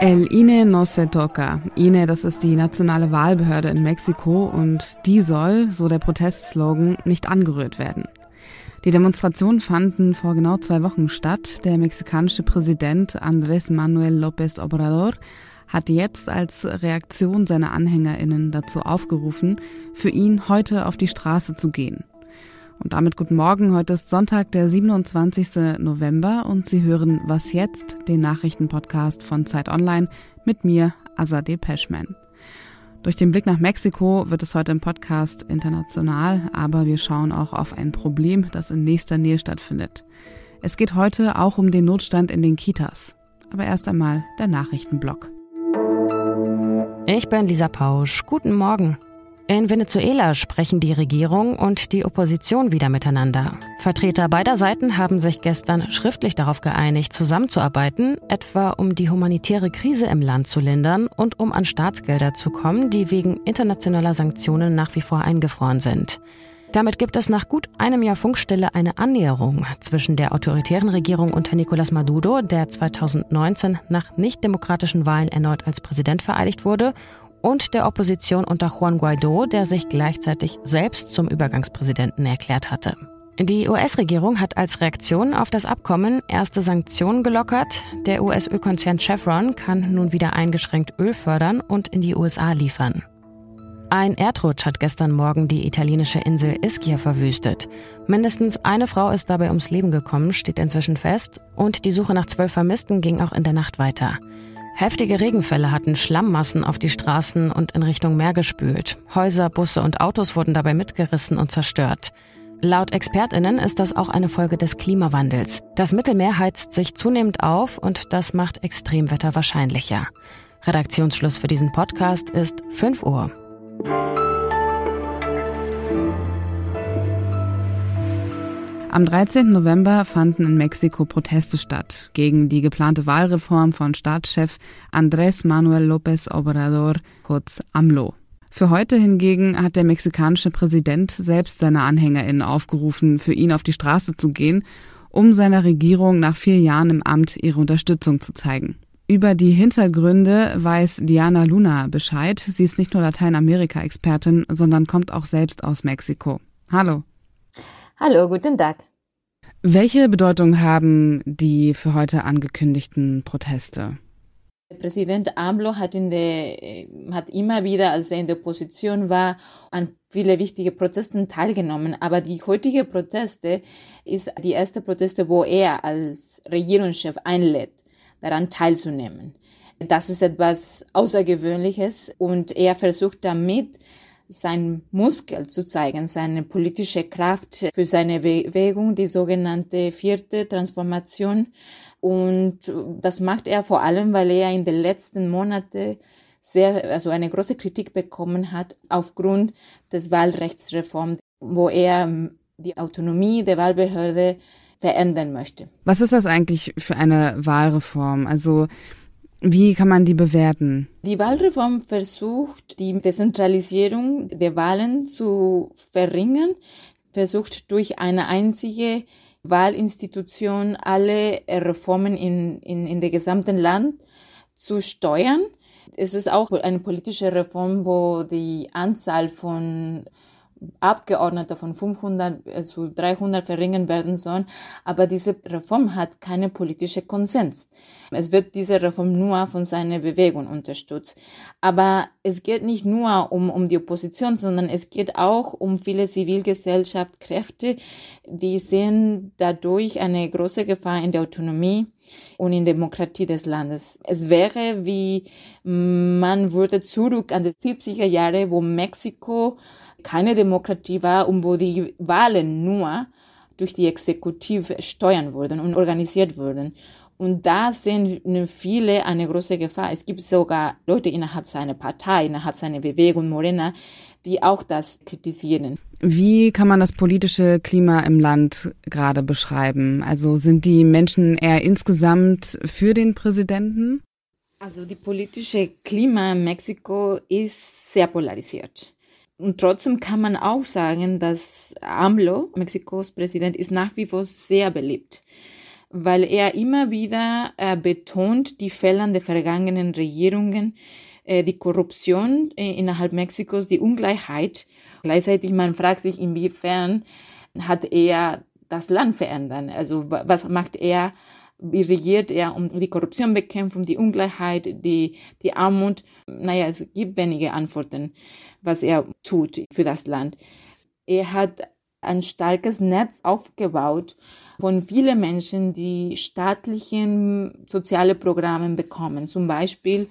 El INE no se toca. INE, das ist die nationale Wahlbehörde in Mexiko und die soll, so der Protestslogan, nicht angerührt werden. Die Demonstrationen fanden vor genau zwei Wochen statt. Der mexikanische Präsident Andrés Manuel López Obrador hat jetzt als Reaktion seiner AnhängerInnen dazu aufgerufen, für ihn heute auf die Straße zu gehen. Und damit guten Morgen. Heute ist Sonntag, der 27. November und Sie hören Was jetzt, den Nachrichtenpodcast von Zeit Online mit mir, Azadeh Peschman. Durch den Blick nach Mexiko wird es heute im Podcast international, aber wir schauen auch auf ein Problem, das in nächster Nähe stattfindet. Es geht heute auch um den Notstand in den Kitas. Aber erst einmal der Nachrichtenblock. Ich bin Lisa Pausch. Guten Morgen. In Venezuela sprechen die Regierung und die Opposition wieder miteinander. Vertreter beider Seiten haben sich gestern schriftlich darauf geeinigt, zusammenzuarbeiten, etwa um die humanitäre Krise im Land zu lindern und um an Staatsgelder zu kommen, die wegen internationaler Sanktionen nach wie vor eingefroren sind. Damit gibt es nach gut einem Jahr Funkstille eine Annäherung zwischen der autoritären Regierung unter Nicolás Maduro, der 2019 nach nicht demokratischen Wahlen erneut als Präsident vereidigt wurde, und der Opposition unter Juan Guaido, der sich gleichzeitig selbst zum Übergangspräsidenten erklärt hatte. Die US-Regierung hat als Reaktion auf das Abkommen erste Sanktionen gelockert. Der US-Ölkonzern Chevron kann nun wieder eingeschränkt Öl fördern und in die USA liefern. Ein Erdrutsch hat gestern Morgen die italienische Insel Ischia verwüstet. Mindestens eine Frau ist dabei ums Leben gekommen, steht inzwischen fest, und die Suche nach zwölf Vermissten ging auch in der Nacht weiter. Heftige Regenfälle hatten Schlammmassen auf die Straßen und in Richtung Meer gespült. Häuser, Busse und Autos wurden dabei mitgerissen und zerstört. Laut Expertinnen ist das auch eine Folge des Klimawandels. Das Mittelmeer heizt sich zunehmend auf und das macht Extremwetter wahrscheinlicher. Redaktionsschluss für diesen Podcast ist 5 Uhr. Am 13. November fanden in Mexiko Proteste statt gegen die geplante Wahlreform von Staatschef Andrés Manuel López Obrador, kurz AMLO. Für heute hingegen hat der mexikanische Präsident selbst seine AnhängerInnen aufgerufen, für ihn auf die Straße zu gehen, um seiner Regierung nach vier Jahren im Amt ihre Unterstützung zu zeigen. Über die Hintergründe weiß Diana Luna Bescheid. Sie ist nicht nur Lateinamerika-Expertin, sondern kommt auch selbst aus Mexiko. Hallo. Hallo, guten Tag. Welche Bedeutung haben die für heute angekündigten Proteste? Präsident AMLO hat, in der, hat immer wieder, als er in der Opposition war, an viele wichtige Protesten teilgenommen. Aber die heutige Proteste ist die erste Proteste, wo er als Regierungschef einlädt, daran teilzunehmen. Das ist etwas Außergewöhnliches und er versucht damit, sein Muskel zu zeigen, seine politische Kraft für seine Bewegung, die sogenannte vierte Transformation. Und das macht er vor allem, weil er in den letzten Monaten sehr, also eine große Kritik bekommen hat aufgrund des Wahlrechtsreforms, wo er die Autonomie der Wahlbehörde verändern möchte. Was ist das eigentlich für eine Wahlreform? Also wie kann man die bewerten? Die Wahlreform versucht, die Dezentralisierung der Wahlen zu verringern, versucht durch eine einzige Wahlinstitution alle Reformen in, in, in der gesamten Land zu steuern. Es ist auch eine politische Reform, wo die Anzahl von Abgeordnete von 500 äh, zu 300 verringern werden sollen. Aber diese Reform hat keine politische Konsens. Es wird diese Reform nur von seiner Bewegung unterstützt. Aber es geht nicht nur um, um die Opposition, sondern es geht auch um viele Zivilgesellschaftskräfte, die sehen dadurch eine große Gefahr in der Autonomie und in Demokratie des Landes. Es wäre wie man würde zurück an die 70er Jahre, wo Mexiko keine Demokratie war und wo die Wahlen nur durch die Exekutive steuern wurden und organisiert wurden. Und da sehen viele eine große Gefahr. Es gibt sogar Leute innerhalb seiner Partei, innerhalb seiner Bewegung Morena, die auch das kritisieren. Wie kann man das politische Klima im Land gerade beschreiben? Also sind die Menschen eher insgesamt für den Präsidenten? Also die politische Klima in Mexiko ist sehr polarisiert Und trotzdem kann man auch sagen, dass AMLO, Mexikos Präsident, ist nach wie vor sehr beliebt, weil er immer wieder äh, betont die Fälle der vergangenen Regierungen, äh, die Korruption äh, innerhalb Mexikos, die Ungleichheit. Gleichzeitig man fragt sich, inwiefern hat er das Land verändern? Also was macht er? Wie regiert er um die Korruptionbekämpfung, die Ungleichheit, die, die Armut? Naja, es gibt wenige Antworten, was er tut für das Land. Er hat ein starkes Netz aufgebaut von vielen Menschen, die staatlichen soziale Programme bekommen. Zum Beispiel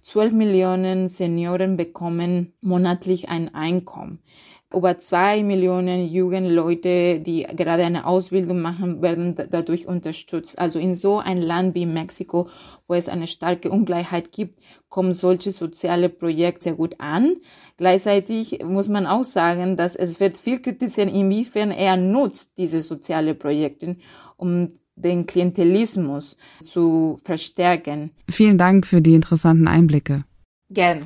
12 Millionen Senioren bekommen monatlich ein Einkommen. Über zwei Millionen junge Leute, die gerade eine Ausbildung machen, werden dadurch unterstützt. Also in so ein Land wie Mexiko, wo es eine starke Ungleichheit gibt, kommen solche soziale Projekte sehr gut an. Gleichzeitig muss man auch sagen, dass es wird viel kritisiert, inwiefern er nutzt diese soziale Projekte, um den Klientelismus zu verstärken. Vielen Dank für die interessanten Einblicke. Gern.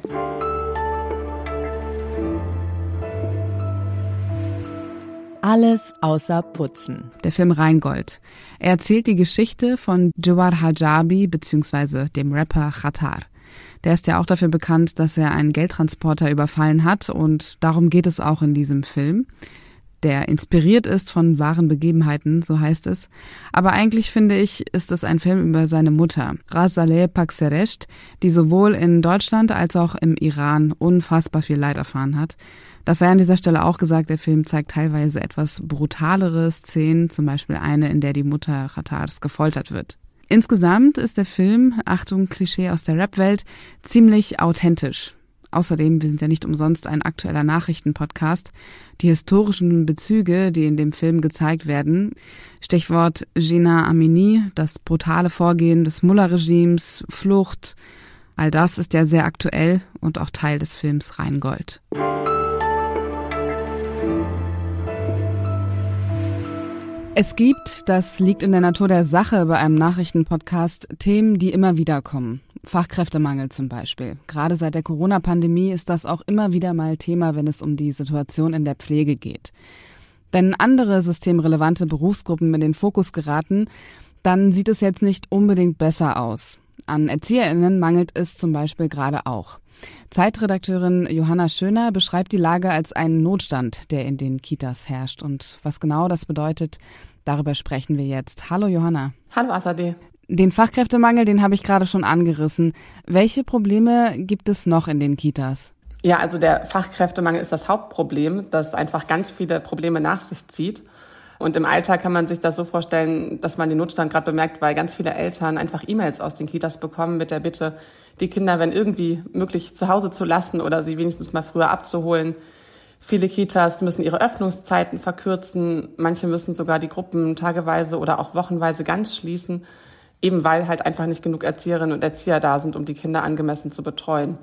Alles außer Putzen. Der Film Rheingold. Er erzählt die Geschichte von Jawar Hajabi bzw. dem Rapper Khatar. Der ist ja auch dafür bekannt, dass er einen Geldtransporter überfallen hat und darum geht es auch in diesem Film der inspiriert ist von wahren Begebenheiten, so heißt es. Aber eigentlich finde ich, ist es ein Film über seine Mutter, Razaleh Pakseresht, die sowohl in Deutschland als auch im Iran unfassbar viel Leid erfahren hat. Das sei an dieser Stelle auch gesagt, der Film zeigt teilweise etwas brutalere Szenen, zum Beispiel eine, in der die Mutter Khatars gefoltert wird. Insgesamt ist der Film, Achtung, Klischee aus der Rap-Welt, ziemlich authentisch. Außerdem, wir sind ja nicht umsonst ein aktueller Nachrichtenpodcast. Die historischen Bezüge, die in dem Film gezeigt werden, Stichwort Gina Amini, das brutale Vorgehen des Mullah-Regimes, Flucht, all das ist ja sehr aktuell und auch Teil des Films Rheingold. Es gibt, das liegt in der Natur der Sache bei einem Nachrichtenpodcast, Themen, die immer wieder kommen. Fachkräftemangel zum Beispiel. Gerade seit der Corona-Pandemie ist das auch immer wieder mal Thema, wenn es um die Situation in der Pflege geht. Wenn andere systemrelevante Berufsgruppen in den Fokus geraten, dann sieht es jetzt nicht unbedingt besser aus. An ErzieherInnen mangelt es zum Beispiel gerade auch. Zeitredakteurin Johanna Schöner beschreibt die Lage als einen Notstand, der in den Kitas herrscht. Und was genau das bedeutet, darüber sprechen wir jetzt. Hallo Johanna. Hallo Asade. Den Fachkräftemangel, den habe ich gerade schon angerissen. Welche Probleme gibt es noch in den Kitas? Ja, also der Fachkräftemangel ist das Hauptproblem, das einfach ganz viele Probleme nach sich zieht. Und im Alltag kann man sich das so vorstellen, dass man den Notstand gerade bemerkt, weil ganz viele Eltern einfach E-Mails aus den Kitas bekommen mit der Bitte, die Kinder, wenn irgendwie möglich, zu Hause zu lassen oder sie wenigstens mal früher abzuholen. Viele Kitas müssen ihre Öffnungszeiten verkürzen. Manche müssen sogar die Gruppen tageweise oder auch wochenweise ganz schließen eben weil halt einfach nicht genug Erzieherinnen und Erzieher da sind, um die Kinder angemessen zu betreuen.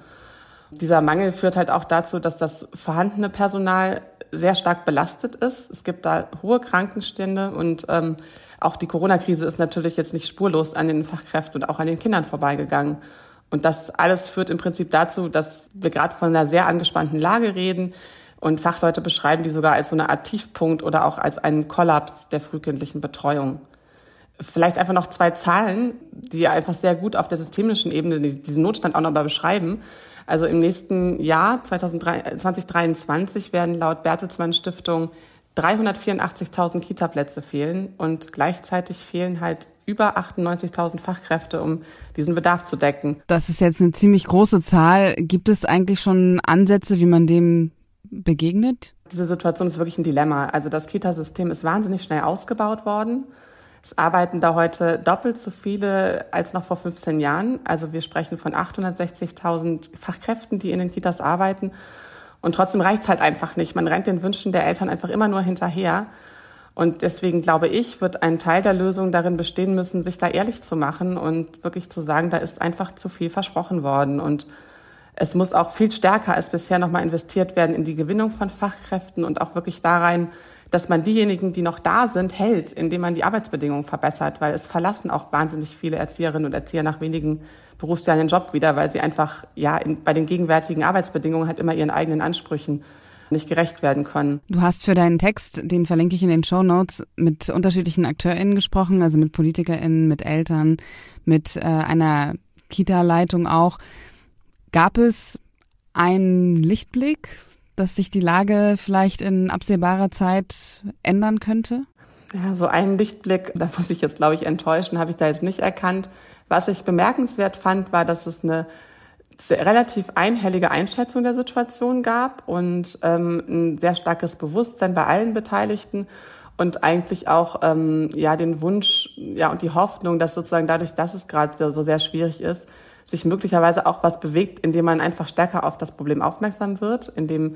Dieser Mangel führt halt auch dazu, dass das vorhandene Personal sehr stark belastet ist. Es gibt da hohe Krankenstände und ähm, auch die Corona-Krise ist natürlich jetzt nicht spurlos an den Fachkräften und auch an den Kindern vorbeigegangen. Und das alles führt im Prinzip dazu, dass wir gerade von einer sehr angespannten Lage reden und Fachleute beschreiben die sogar als so eine Art Tiefpunkt oder auch als einen Kollaps der frühkindlichen Betreuung. Vielleicht einfach noch zwei Zahlen, die einfach sehr gut auf der systemischen Ebene diesen Notstand auch nochmal beschreiben. Also im nächsten Jahr, 2023, werden laut Bertelsmann Stiftung 384.000 Kita-Plätze fehlen und gleichzeitig fehlen halt über 98.000 Fachkräfte, um diesen Bedarf zu decken. Das ist jetzt eine ziemlich große Zahl. Gibt es eigentlich schon Ansätze, wie man dem begegnet? Diese Situation ist wirklich ein Dilemma. Also das Kitasystem ist wahnsinnig schnell ausgebaut worden. Es arbeiten da heute doppelt so viele als noch vor 15 Jahren. Also wir sprechen von 860.000 Fachkräften, die in den Kitas arbeiten. Und trotzdem reicht es halt einfach nicht. Man rennt den Wünschen der Eltern einfach immer nur hinterher. Und deswegen glaube ich, wird ein Teil der Lösung darin bestehen müssen, sich da ehrlich zu machen und wirklich zu sagen, da ist einfach zu viel versprochen worden. Und es muss auch viel stärker als bisher nochmal investiert werden in die Gewinnung von Fachkräften und auch wirklich da rein, dass man diejenigen, die noch da sind, hält, indem man die Arbeitsbedingungen verbessert, weil es verlassen auch wahnsinnig viele Erzieherinnen und Erzieher nach wenigen Berufsjahren den Job wieder, weil sie einfach ja in, bei den gegenwärtigen Arbeitsbedingungen halt immer ihren eigenen Ansprüchen nicht gerecht werden können. Du hast für deinen Text, den verlinke ich in den Show Notes, mit unterschiedlichen AkteurInnen gesprochen, also mit PolitikerInnen, mit Eltern, mit äh, einer Kita-Leitung auch. Gab es einen Lichtblick, dass sich die Lage vielleicht in absehbarer Zeit ändern könnte? Ja, so einen Lichtblick, da muss ich jetzt, glaube ich, enttäuschen, habe ich da jetzt nicht erkannt. Was ich bemerkenswert fand, war, dass es eine relativ einhellige Einschätzung der Situation gab und ähm, ein sehr starkes Bewusstsein bei allen Beteiligten und eigentlich auch ähm, ja den Wunsch ja und die Hoffnung, dass sozusagen dadurch, dass es gerade so sehr schwierig ist, sich möglicherweise auch was bewegt, indem man einfach stärker auf das Problem aufmerksam wird, indem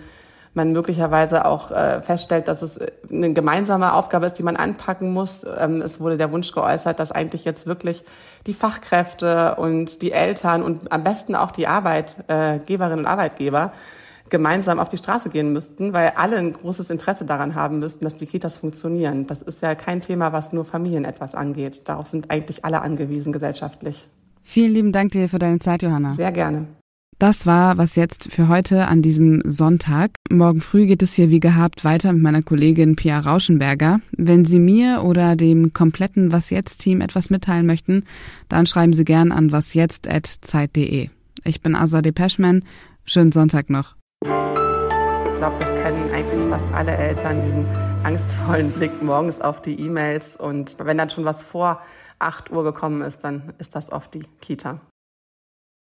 man möglicherweise auch äh, feststellt, dass es äh, eine gemeinsame Aufgabe ist, die man anpacken muss. Ähm, es wurde der Wunsch geäußert, dass eigentlich jetzt wirklich die Fachkräfte und die Eltern und am besten auch die Arbeitgeberinnen und Arbeitgeber gemeinsam auf die Straße gehen müssten, weil alle ein großes Interesse daran haben müssten, dass die Kitas funktionieren. Das ist ja kein Thema, was nur Familien etwas angeht. Darauf sind eigentlich alle angewiesen gesellschaftlich. Vielen lieben Dank dir für deine Zeit, Johanna. Sehr gerne. Das war was jetzt für heute an diesem Sonntag. Morgen früh geht es hier wie gehabt weiter mit meiner Kollegin Pia Rauschenberger. Wenn Sie mir oder dem kompletten Was jetzt Team etwas mitteilen möchten, dann schreiben Sie gern an wasjetzt@zeit.de. Ich bin Azadeh Peschman. Schönen Sonntag noch. Ich glaube, das kennen eigentlich fast alle Eltern, diesen angstvollen Blick morgens auf die E-Mails. Und wenn dann schon was vor 8 Uhr gekommen ist, dann ist das oft die Kita.